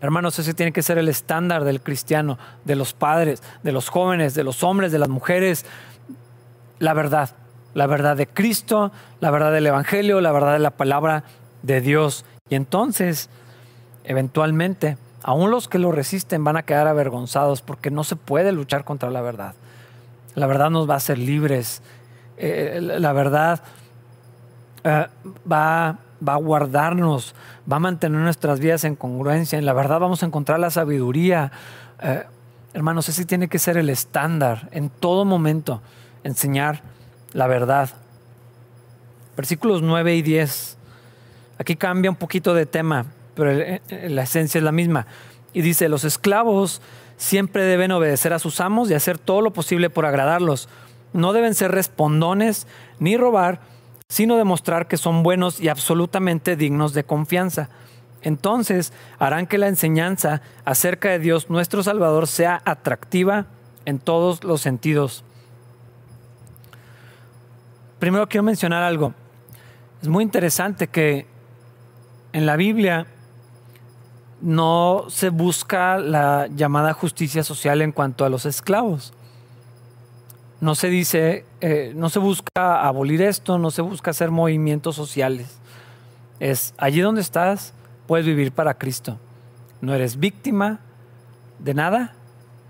Hermanos, ese tiene que ser el estándar del cristiano, de los padres, de los jóvenes, de los hombres, de las mujeres. La verdad, la verdad de Cristo, la verdad del Evangelio, la verdad de la palabra de Dios. Y entonces, eventualmente, aún los que lo resisten van a quedar avergonzados porque no se puede luchar contra la verdad. La verdad nos va a hacer libres. Eh, la verdad eh, va, va a guardarnos, va a mantener nuestras vidas en congruencia. En la verdad vamos a encontrar la sabiduría. Eh, hermanos, ese tiene que ser el estándar en todo momento, enseñar la verdad. Versículos 9 y 10. Aquí cambia un poquito de tema, pero la esencia es la misma. Y dice, los esclavos siempre deben obedecer a sus amos y hacer todo lo posible por agradarlos. No deben ser respondones ni robar, sino demostrar que son buenos y absolutamente dignos de confianza. Entonces harán que la enseñanza acerca de Dios nuestro Salvador sea atractiva en todos los sentidos. Primero quiero mencionar algo. Es muy interesante que en la Biblia no se busca la llamada justicia social en cuanto a los esclavos. No se dice, eh, no se busca abolir esto, no se busca hacer movimientos sociales. Es allí donde estás, puedes vivir para Cristo. No eres víctima de nada.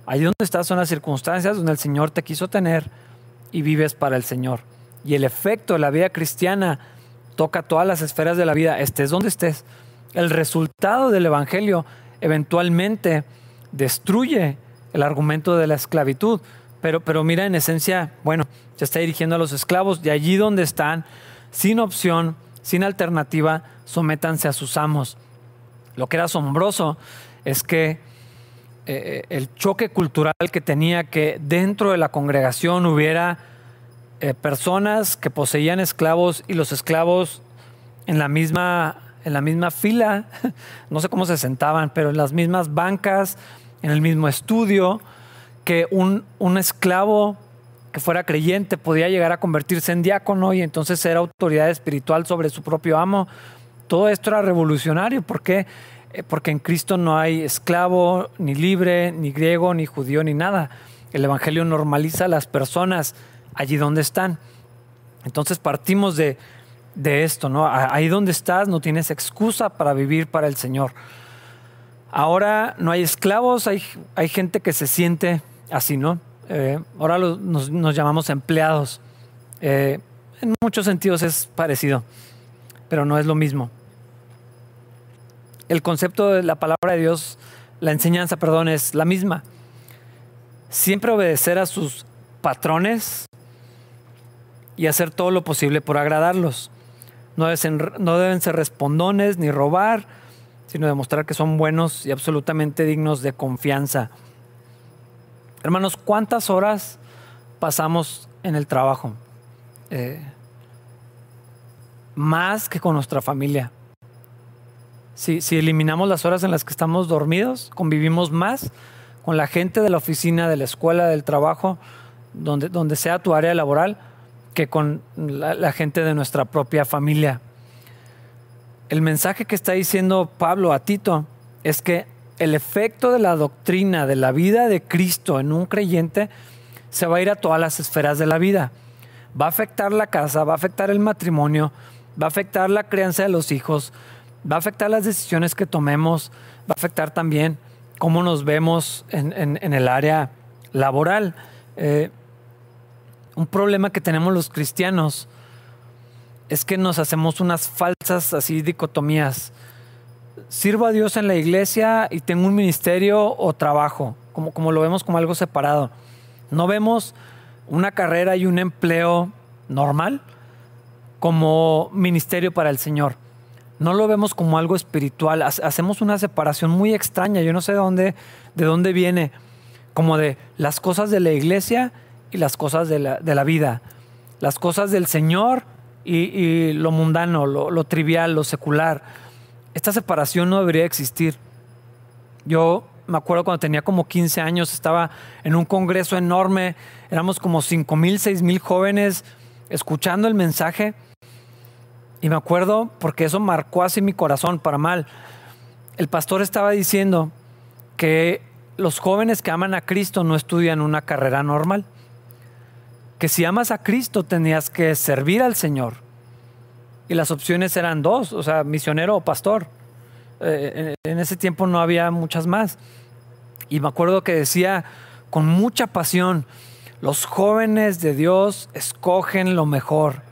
Allí donde estás son las circunstancias donde el Señor te quiso tener y vives para el Señor. Y el efecto de la vida cristiana toca todas las esferas de la vida, estés donde estés. El resultado del Evangelio eventualmente destruye el argumento de la esclavitud. Pero, pero mira, en esencia, bueno, se está dirigiendo a los esclavos de allí donde están, sin opción, sin alternativa, sométanse a sus amos. Lo que era asombroso es que eh, el choque cultural que tenía que dentro de la congregación hubiera eh, personas que poseían esclavos y los esclavos en la misma en la misma fila, no sé cómo se sentaban, pero en las mismas bancas, en el mismo estudio, que un, un esclavo que fuera creyente podía llegar a convertirse en diácono y entonces ser autoridad espiritual sobre su propio amo. Todo esto era revolucionario. ¿Por qué? Eh, porque en Cristo no hay esclavo, ni libre, ni griego, ni judío, ni nada. El Evangelio normaliza a las personas allí donde están. Entonces partimos de, esto, ¿no? Ahí donde estás no tienes excusa para vivir para el Señor. Ahora no hay esclavos, hay, hay gente que se siente así, ¿no? Eh, ahora nos, llamamos empleados. Eh, en muchos sentidos es parecido, pero no es lo mismo. El concepto de la palabra de Dios, la enseñanza, perdón, es la misma. Siempre obedecer a sus patrones y hacer todo lo posible por agradarlos. No deben, ser respondones ni robar, sino demostrar que son buenos y absolutamente dignos de confianza. Hermanos, ¿cuántas horas pasamos en el trabajo? Eh, más que con nuestra familia. Si, eliminamos las horas en las que estamos dormidos, convivimos más con la gente de la oficina, de la escuela, del trabajo, donde sea tu área laboral, que con la, gente de nuestra propia familia. El mensaje que está diciendo Pablo a Tito es que el efecto de la doctrina de la vida de Cristo en un creyente se va a ir a todas las esferas de la vida. Va a afectar la casa, va a afectar el matrimonio, va a afectar la crianza de los hijos, va a afectar las decisiones que tomemos, va a afectar también cómo nos vemos en, el área laboral. Eh, un problema que tenemos los cristianos es que nos hacemos unas falsas así dicotomías. Sirvo a Dios en la iglesia y tengo un ministerio o trabajo, como, como lo vemos como algo separado. No vemos una carrera y un empleo normal como ministerio para el Señor. No lo vemos como algo espiritual. Hacemos una separación muy extraña. Yo no sé de dónde, de dónde viene, como de las cosas de la iglesia y las cosas de la, de la vida. Las cosas del Señor y, lo mundano, lo, trivial, lo secular. Esta separación no debería existir. Yo me acuerdo cuando tenía como 15 años, estaba en un congreso enorme, éramos como 5 mil, 6 mil jóvenes escuchando el mensaje. Y me acuerdo porque eso marcó así mi corazón para mal. El pastor estaba diciendo que los jóvenes que aman a Cristo no estudian una carrera normal que si amas a Cristo tenías que servir al Señor. Y las opciones eran dos, o sea, misionero o pastor. Eh, en ese tiempo no había muchas más. Y me acuerdo que decía con mucha pasión, los jóvenes de Dios escogen lo mejor.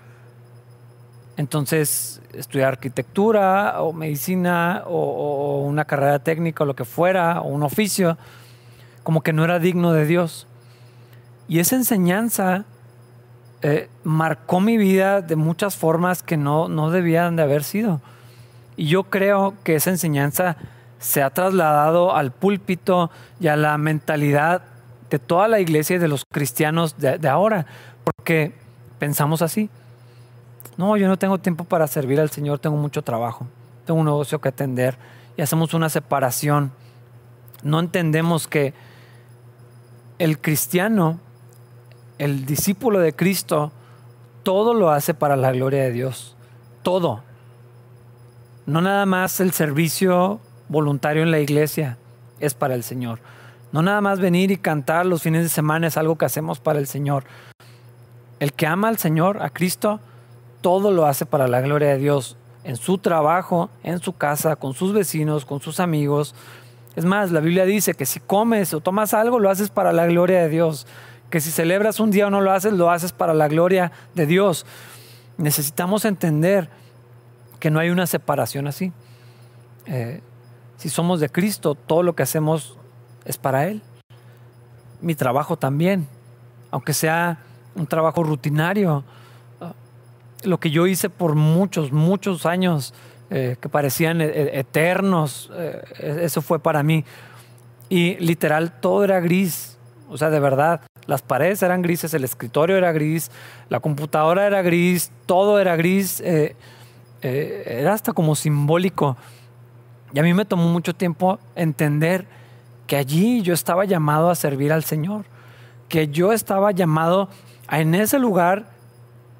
Entonces, estudiar arquitectura o medicina o, o una carrera técnica o lo que fuera, o un oficio, como que no era digno de Dios. Y esa enseñanza eh, marcó mi vida de muchas formas que no, no debían de haber sido. Y yo creo que esa enseñanza se ha trasladado al púlpito y a la mentalidad de toda la iglesia y de los cristianos de, de ahora, porque pensamos así. No, yo no tengo tiempo para servir al Señor, tengo mucho trabajo, tengo un negocio que atender y hacemos una separación. No entendemos que el cristiano el discípulo de Cristo todo lo hace para la gloria de Dios. Todo. No nada más el servicio voluntario en la iglesia es para el Señor. No nada más venir y cantar los fines de semana es algo que hacemos para el Señor. El que ama al Señor, a Cristo, todo lo hace para la gloria de Dios. En su trabajo, en su casa, con sus vecinos, con sus amigos. Es más, la Biblia dice que si comes o tomas algo, lo haces para la gloria de Dios que si celebras un día o no lo haces, lo haces para la gloria de Dios. Necesitamos entender que no hay una separación así. Eh, si somos de Cristo, todo lo que hacemos es para Él. Mi trabajo también, aunque sea un trabajo rutinario. Ah, lo que yo hice por muchos, muchos años, eh, que parecían eh, eternos, eso fue para mí. Y literal, todo era gris. O sea, de verdad, las paredes eran grises, el escritorio era gris, la computadora era gris, todo era gris, eh, eh, era hasta como simbólico. Y a mí me tomó mucho tiempo entender que allí yo estaba llamado a servir al Señor, que yo estaba llamado a en ese lugar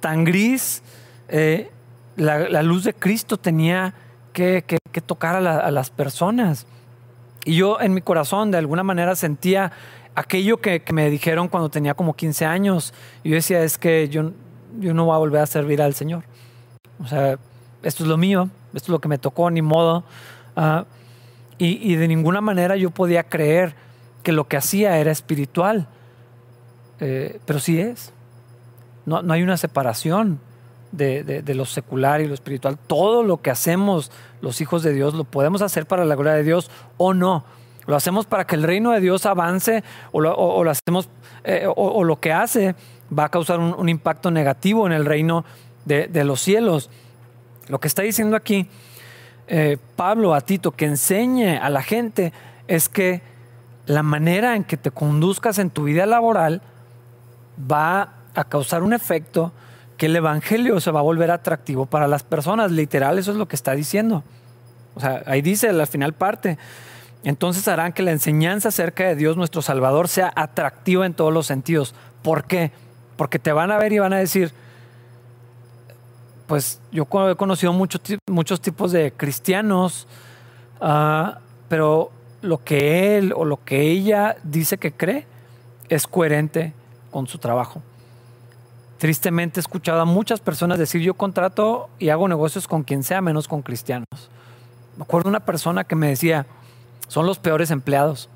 tan gris, eh, la, luz de Cristo tenía que, tocar a las personas. Y yo en mi corazón de alguna manera sentía aquello que, me dijeron cuando tenía como 15 años, yo decía, es que yo, yo no voy a volver a servir al Señor. O sea, esto es lo mío, esto es lo que me tocó, ni modo. Ah, y, de ninguna manera yo podía creer que lo que hacía era espiritual. Eh, pero sí es. No, no, hay una separación de, de, lo secular y lo espiritual. Todo lo que hacemos los hijos de Dios lo podemos hacer para la gloria de Dios o no. Lo hacemos para que el reino de Dios avance o lo, hacemos eh, o, lo que hace va a causar un, impacto negativo en el reino de, los cielos. Lo que está diciendo aquí eh, Pablo a Tito que enseñe a la gente es que la manera en que te conduzcas en tu vida laboral va a causar un efecto que el evangelio se va a volver atractivo para las personas. Literal, eso es lo que está diciendo. O sea, ahí dice la final parte entonces harán que la enseñanza acerca de Dios nuestro Salvador sea atractiva en todos los sentidos. ¿Por qué? Porque te van a ver y van a decir, pues yo he conocido muchos, tipos de cristianos, ah, pero lo que él o lo que ella dice que cree es coherente con su trabajo. Tristemente he escuchado a muchas personas decir yo contrato y hago negocios con quien sea menos con cristianos. Me acuerdo una persona que me decía, son los peores empleados.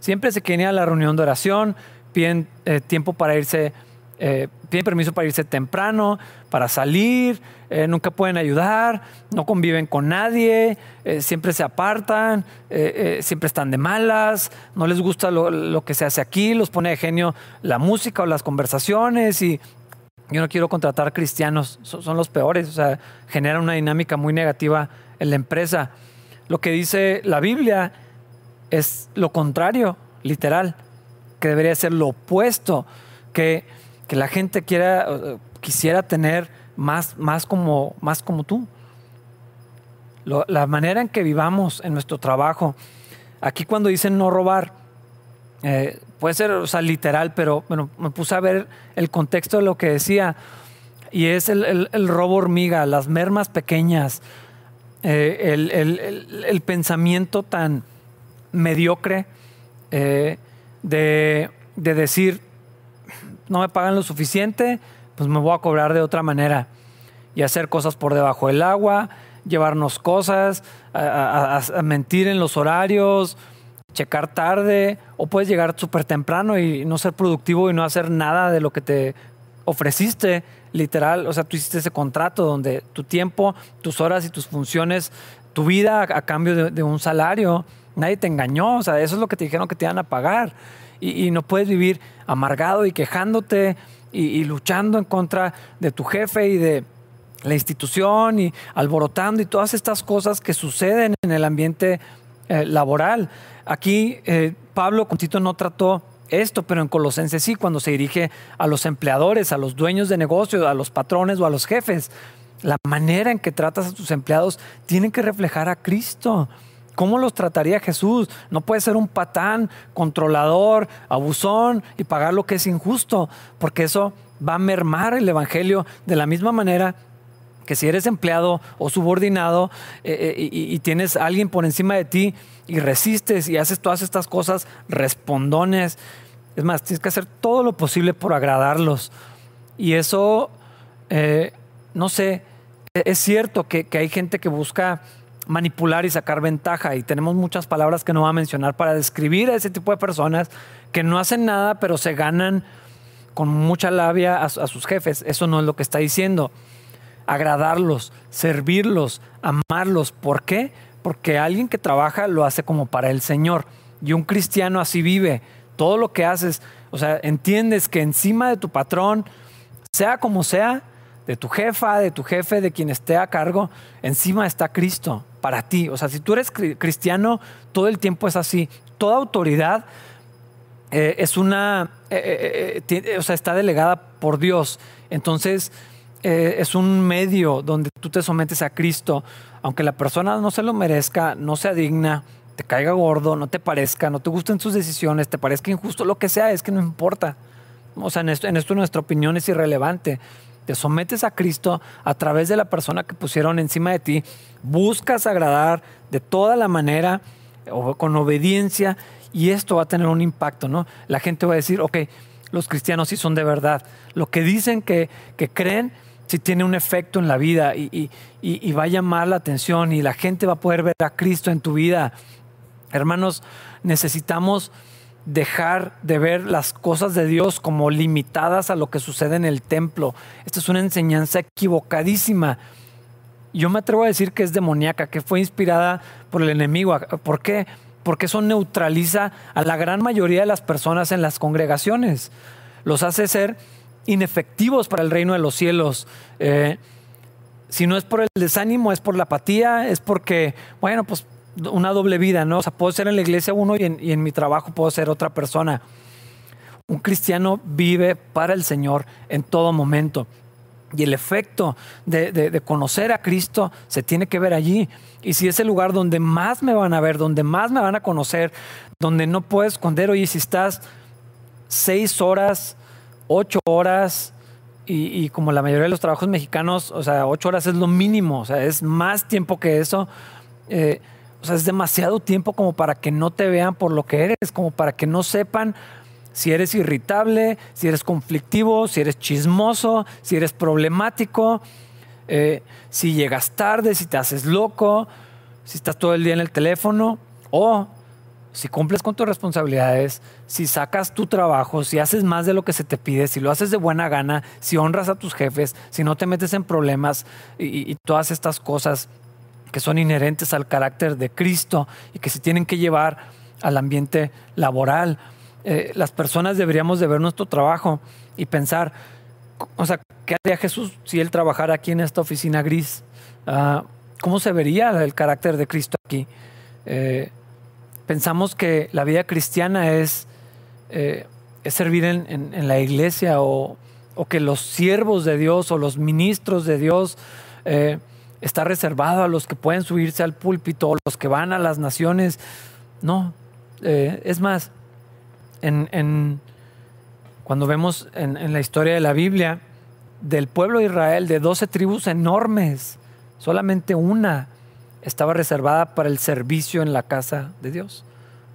Siempre se quieren ir a la reunión de oración, piden eh, tiempo para irse eh, piden permiso para irse temprano, para salir, eh, nunca pueden ayudar, no conviven con nadie, siempre se apartan, siempre están de malas, no les gusta lo, que se hace aquí, los pone de genio la música o las conversaciones y yo no quiero contratar cristianos, son, son los peores, o sea, generan una dinámica muy negativa en la empresa. Lo que dice la Biblia es lo contrario, literal, que debería ser lo opuesto, que que la gente quiera, quisiera tener más, más, como, más como tú. la manera en que vivamos en nuestro trabajo. Aquí cuando dicen no robar, eh, puede ser o sea, literal, pero bueno, me puse a ver el contexto de lo que decía. Y es el, robo hormiga, las mermas pequeñas, eh, el, pensamiento tan mediocre eh, de, de decir, no me pagan lo suficiente, pues me voy a cobrar de otra manera. Y hacer cosas por debajo del agua, llevarnos cosas, a, mentir en los horarios, checar tarde, o puedes llegar súper temprano y no ser productivo y no hacer nada de lo que te ofreciste, literal. O sea, tú hiciste ese contrato donde tu tiempo, tus horas y tus funciones, tu vida a, cambio de, un salario, nadie te engañó. O sea, eso es lo que te dijeron que te iban a pagar y, no puedes vivir amargado y quejándote y, luchando en contra de tu jefe y de la institución y alborotando y todas estas cosas que suceden en el ambiente eh, laboral. Aquí eh, Pablo con Tito no trató esto, pero en Colosenses sí, cuando se dirige a los empleadores, a los dueños de negocio, a los patrones o a los jefes. La manera en que tratas a tus empleados tiene que reflejar a Cristo. ¿Cómo los trataría Jesús? No puede ser un patán, controlador, abusón y pagar lo que es injusto, porque eso va a mermar el Evangelio de la misma manera que si eres empleado o subordinado eh, eh, y, tienes a alguien por encima de ti y resistes y haces todas estas cosas respondones, es más, tienes que hacer todo lo posible por agradarlos. Y eso, eh, no sé, es cierto que hay gente que busca manipular y sacar ventaja. Y tenemos muchas palabras que no voy a mencionar para describir a ese tipo de personas que no hacen nada, pero se ganan con mucha labia a, sus jefes. Eso no es lo que está diciendo. Agradarlos, servirlos, amarlos. ¿Por qué? Porque alguien que trabaja lo hace como para el Señor. Y un cristiano así vive. Todo lo que haces, o sea, entiendes que encima de tu patrón, sea como sea, de tu jefa, de tu jefe, de quien esté a cargo, encima está Cristo para ti. O sea, si tú eres cristiano, todo el tiempo es así. Toda autoridad eh, es una, eh, eh, o sea, está delegada por Dios. Entonces, es un medio donde tú te sometes a Cristo, aunque la persona no se lo merezca, no sea digna, te caiga gordo, no te parezca, no te gusten sus decisiones, te parezca injusto, lo que sea, es que no importa. O sea, en esto, en esto nuestra opinión es irrelevante te sometes a Cristo a través de la persona que pusieron encima de ti, buscas agradar de toda la manera, o con obediencia, y esto va a tener un impacto, ¿no? La gente va a decir, ok, los cristianos sí son de verdad. Lo que dicen que, creen, sí tiene un efecto en la vida y, y va a llamar la atención y la gente va a poder ver a Cristo en tu vida. Hermanos, necesitamos dejar de ver las cosas de Dios como limitadas a lo que sucede en el templo. Esta es una enseñanza equivocadísima. Yo me atrevo a decir que es demoníaca, que fue inspirada por el enemigo. ¿Por qué? Porque eso neutraliza a la gran mayoría de las personas en las congregaciones. Los hace ser inefectivos para el reino de los cielos. Eh, si no es por el desánimo, es por la apatía, es porque, bueno, pues una doble vida, ¿no? O sea, puedo ser en la iglesia uno y en, mi trabajo puedo ser otra persona. Un cristiano vive para el Señor en todo momento. Y el efecto de, conocer a Cristo se tiene que ver allí. Y si es el lugar donde más me van a ver, donde más me van a conocer, donde no puedo esconder, oye, si estás seis horas, ocho horas, y, como la mayoría de los trabajos mexicanos, o sea, ocho horas es lo mínimo, o sea, es más tiempo que eso. Eh, o sea, es demasiado tiempo como para que no te vean por lo que eres, como para que no sepan si eres irritable, si eres conflictivo, si eres chismoso, si eres problemático, eh, si llegas tarde, si te haces loco, si estás todo el día en el teléfono o si cumples con tus responsabilidades, si sacas tu trabajo, si haces más de lo que se te pide, si lo haces de buena gana, si honras a tus jefes, si no te metes en problemas y, todas estas cosas que son inherentes al carácter de Cristo y que se tienen que llevar al ambiente laboral. Eh, las personas deberíamos de ver nuestro trabajo y pensar, o sea, ¿qué haría Jesús si él trabajara aquí en esta oficina gris? Ah, ¿Cómo se vería el carácter de Cristo aquí? Eh, pensamos que la vida cristiana es, eh, es servir en, la iglesia o, que los siervos de Dios o los ministros de Dios eh, está reservado a los que pueden subirse al púlpito o los que van a las naciones. No, eh, es más, en, cuando vemos en la historia de la Biblia, del pueblo de Israel, de 12 tribus enormes, solamente una estaba reservada para el servicio en la casa de Dios.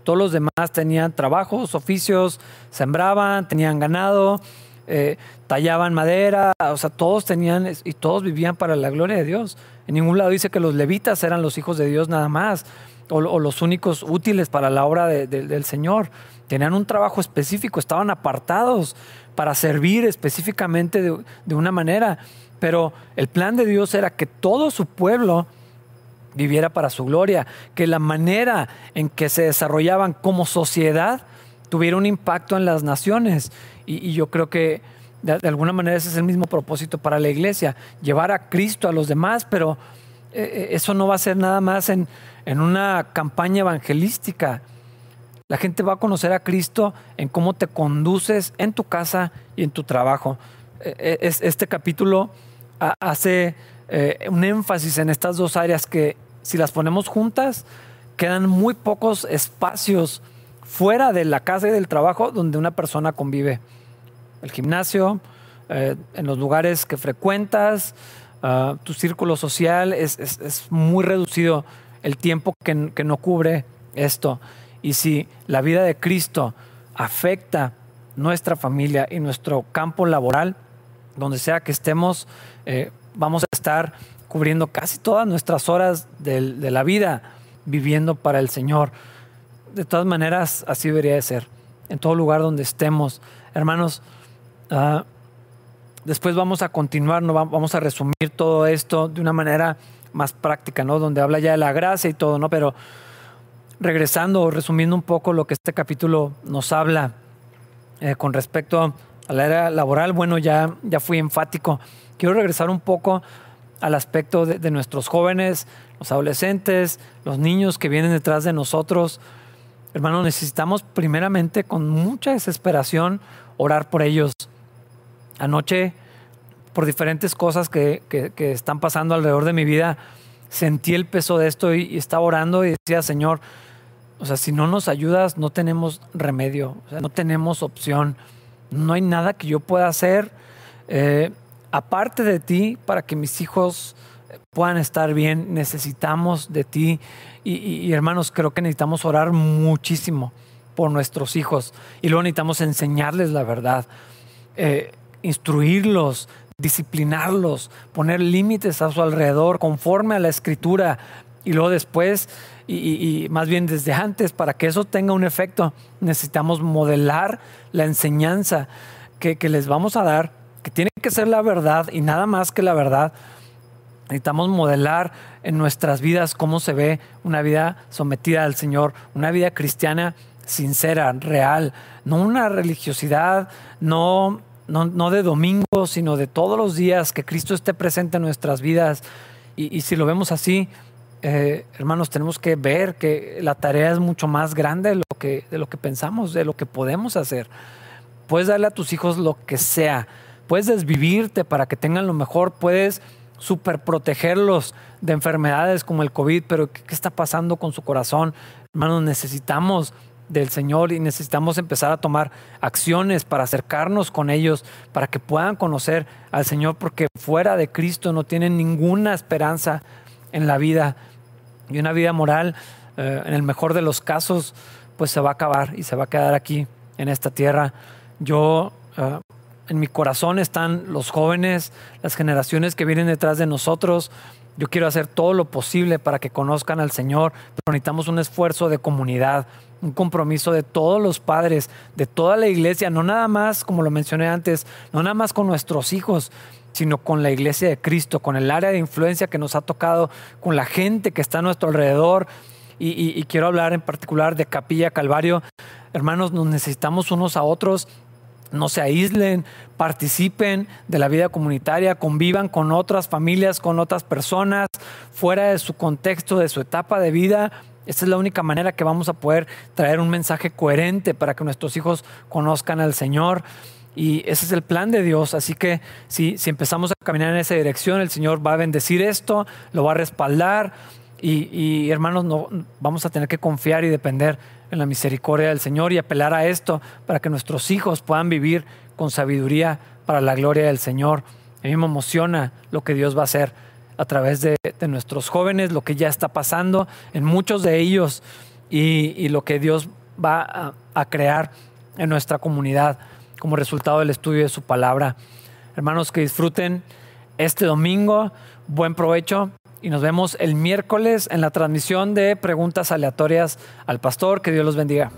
Todos los demás tenían trabajos, oficios, sembraban, tenían ganado, eh, tallaban madera, o sea, todos tenían y todos vivían para la gloria de Dios. En ningún lado dice que los levitas eran los hijos de Dios nada más, o, los únicos útiles para la obra del Señor. Tenían un trabajo específico, estaban apartados para servir específicamente de una manera. Pero el plan de Dios era que todo su pueblo viviera para su gloria, que la manera en que se desarrollaban como sociedad tuviera un impacto en las naciones. Y, yo creo que de, alguna manera ese es el mismo propósito para la iglesia, llevar a Cristo a los demás, pero eh, eh, eso no va a ser nada más en, una campaña evangelística. La gente va a conocer a Cristo en cómo te conduces en tu casa y en tu trabajo. Eh, este capítulo hace un énfasis en estas dos áreas que si las ponemos juntas, quedan muy pocos espacios fuera de la casa y del trabajo donde una persona convive. El gimnasio, eh, en los lugares que frecuentas, ah, tu círculo social, es, muy reducido el tiempo que, que, no cubre esto. Y si la vida de Cristo afecta nuestra familia y nuestro campo laboral, donde sea que estemos, eh, vamos a estar cubriendo casi todas nuestras horas de, la vida viviendo para el Señor. De todas maneras, así debería de ser. En todo lugar donde estemos. Hermanos, ah, después vamos a continuar, ¿no? vamos a resumir todo esto de una manera más práctica, ¿no? Donde habla ya de la gracia y todo, ¿no? Pero regresando, resumiendo un poco lo que este capítulo nos habla eh, con respecto a la era laboral, bueno, ya, ya fui enfático. Quiero regresar un poco al aspecto de, nuestros jóvenes, los adolescentes, los niños que vienen detrás de nosotros. Hermano, necesitamos primeramente con mucha desesperación orar por ellos. Anoche, por diferentes cosas que, están pasando alrededor de mi vida, sentí el peso de esto y, estaba orando y decía, Señor, o sea, si no nos ayudas, no tenemos remedio, o sea, no tenemos opción, no hay nada que yo pueda hacer. Eh, aparte de ti, para que mis hijos puedan estar bien, necesitamos de ti. Y, hermanos, creo que necesitamos orar muchísimo por nuestros hijos. Y luego necesitamos enseñarles la verdad, eh, instruirlos, disciplinarlos, poner límites a su alrededor conforme a la escritura. Y luego después, y, más bien desde antes, para que eso tenga un efecto, necesitamos modelar la enseñanza que les vamos a dar que ser la verdad y nada más que la verdad. Necesitamos modelar en nuestras vidas cómo se ve una vida sometida al Señor, una vida cristiana sincera, real, no una religiosidad, no, no, de domingo, sino de todos los días, que Cristo esté presente en nuestras vidas. Y, si lo vemos así, eh, hermanos, tenemos que ver que la tarea es mucho más grande de lo, que, de lo que pensamos, de lo que podemos hacer. Puedes darle a tus hijos lo que sea, puedes desvivirte para que tengan lo mejor, puedes super protegerlos de enfermedades como el COVID, pero ¿qué, está pasando con su corazón? Hermanos, necesitamos del Señor y necesitamos empezar a tomar acciones para acercarnos con ellos, para que puedan conocer al Señor, porque fuera de Cristo no tienen ninguna esperanza en la vida. Y una vida moral, eh, en el mejor de los casos, pues se va a acabar y se va a quedar aquí en esta tierra. Yo eh, en mi corazón están los jóvenes, las generaciones que vienen detrás de nosotros. Yo quiero hacer todo lo posible para que conozcan al Señor, pero necesitamos un esfuerzo de comunidad, un compromiso de todos los padres, de toda la iglesia, no nada más, como lo mencioné antes, no nada más con nuestros hijos, sino con la iglesia de Cristo, con el área de influencia que nos ha tocado, con la gente que está a nuestro alrededor. Y, quiero hablar en particular de Capilla Calvario. Hermanos, nos necesitamos unos a otros no se aíslen, participen de la vida comunitaria, convivan con otras familias, con otras personas, fuera de su contexto, de su etapa de vida. Esta es la única manera que vamos a poder traer un mensaje coherente para que nuestros hijos conozcan al Señor. Y ese es el plan de Dios. Así que si, si empezamos a caminar en esa dirección, el Señor va a bendecir esto, lo va a respaldar. Y, y hermanos, no, vamos a tener que confiar y depender en la misericordia del Señor y apelar a esto para que nuestros hijos puedan vivir con sabiduría para la gloria del Señor. A mí me emociona lo que Dios va a hacer a través de, nuestros jóvenes, lo que ya está pasando en muchos de ellos y, lo que Dios va a crear en nuestra comunidad como resultado del estudio de su palabra. Hermanos, que disfruten este domingo, buen provecho y nos vemos el miércoles en la transmisión de preguntas aleatorias al pastor. Que Dios los bendiga.